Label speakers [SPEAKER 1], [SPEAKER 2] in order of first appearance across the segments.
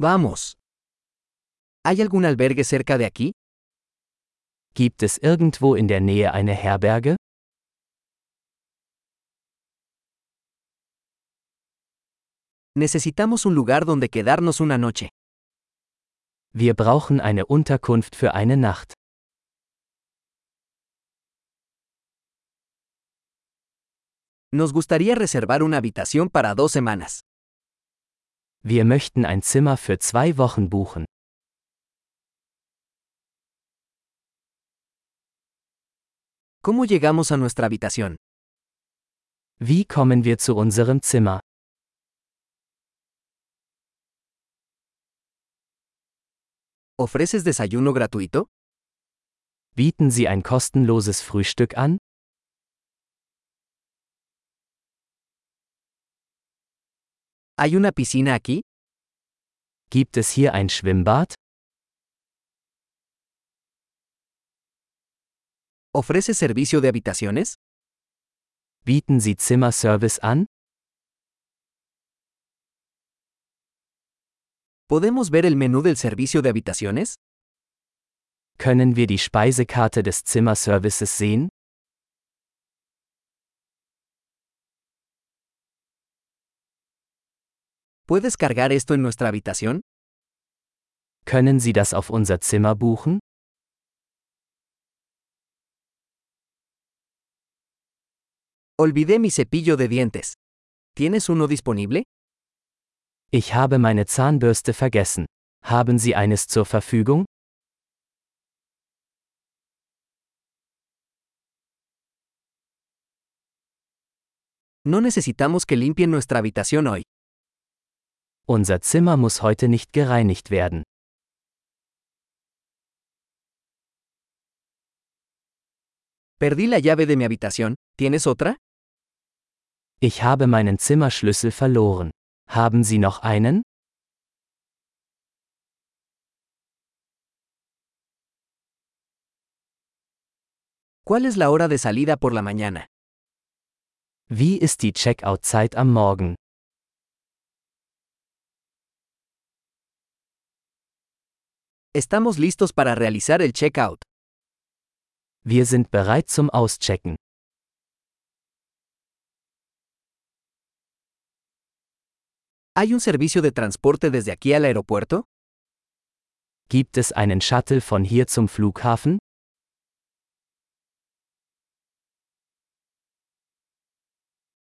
[SPEAKER 1] Vamos. ¿Hay algún albergue cerca de aquí?
[SPEAKER 2] Gibt es irgendwo in der Nähe eine Herberge?
[SPEAKER 1] Necesitamos un lugar donde quedarnos una noche.
[SPEAKER 2] Wir brauchen eine Unterkunft für eine Nacht.
[SPEAKER 1] Nos gustaría reservar una habitación para dos semanas.
[SPEAKER 2] Wir möchten ein Zimmer für zwei Wochen buchen.
[SPEAKER 1] ¿Cómo llegamos a nuestra habitación?
[SPEAKER 2] Wie kommen wir zu unserem Zimmer?
[SPEAKER 1] ¿Ofreces desayuno gratuito?
[SPEAKER 2] Bieten Sie ein kostenloses Frühstück an?
[SPEAKER 1] ¿Hay una piscina aquí?
[SPEAKER 2] Gibt es hier ein Schwimmbad?
[SPEAKER 1] ¿Ofreces servicio de habitaciones?
[SPEAKER 2] Bieten Sie Zimmerservice an?
[SPEAKER 1] ¿Podemos ver el menú del servicio de habitaciones?
[SPEAKER 2] Können wir die Speisekarte des Zimmerservices sehen?
[SPEAKER 1] ¿Puedes cargar esto en nuestra habitación?
[SPEAKER 2] Können Sie das auf unser Zimmer buchen?
[SPEAKER 1] Olvidé mi cepillo de dientes. ¿Tienes uno disponible?
[SPEAKER 2] Ich habe meine Zahnbürste vergessen. Haben Sie eines zur Verfügung?
[SPEAKER 1] No necesitamos que limpien nuestra habitación hoy.
[SPEAKER 2] Unser Zimmer muss heute nicht gereinigt werden.
[SPEAKER 1] Perdí la llave de mi habitación. ¿Tienes otra?
[SPEAKER 2] Ich habe meinen Zimmerschlüssel verloren. Haben Sie noch einen?
[SPEAKER 1] ¿Cuál es la hora de salida por la mañana?
[SPEAKER 2] Wie ist die Checkout-Zeit am Morgen?
[SPEAKER 1] Estamos listos para realizar el checkout.
[SPEAKER 2] Wir sind bereit zum Auschecken.
[SPEAKER 1] ¿Hay un servicio de transporte desde aquí al aeropuerto?
[SPEAKER 2] Gibt es einen Shuttle von hier zum Flughafen?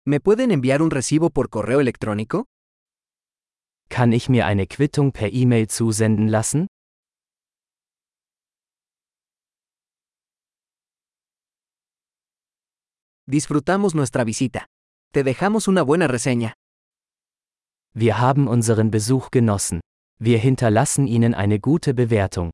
[SPEAKER 1] ¿Me pueden enviar un recibo por correo electrónico?
[SPEAKER 2] Kann ich mir eine Quittung per E-Mail zusenden lassen?
[SPEAKER 1] Disfrutamos nuestra visita. Te dejamos una buena reseña.
[SPEAKER 2] Wir haben unseren Besuch genossen. Wir hinterlassen Ihnen eine gute Bewertung.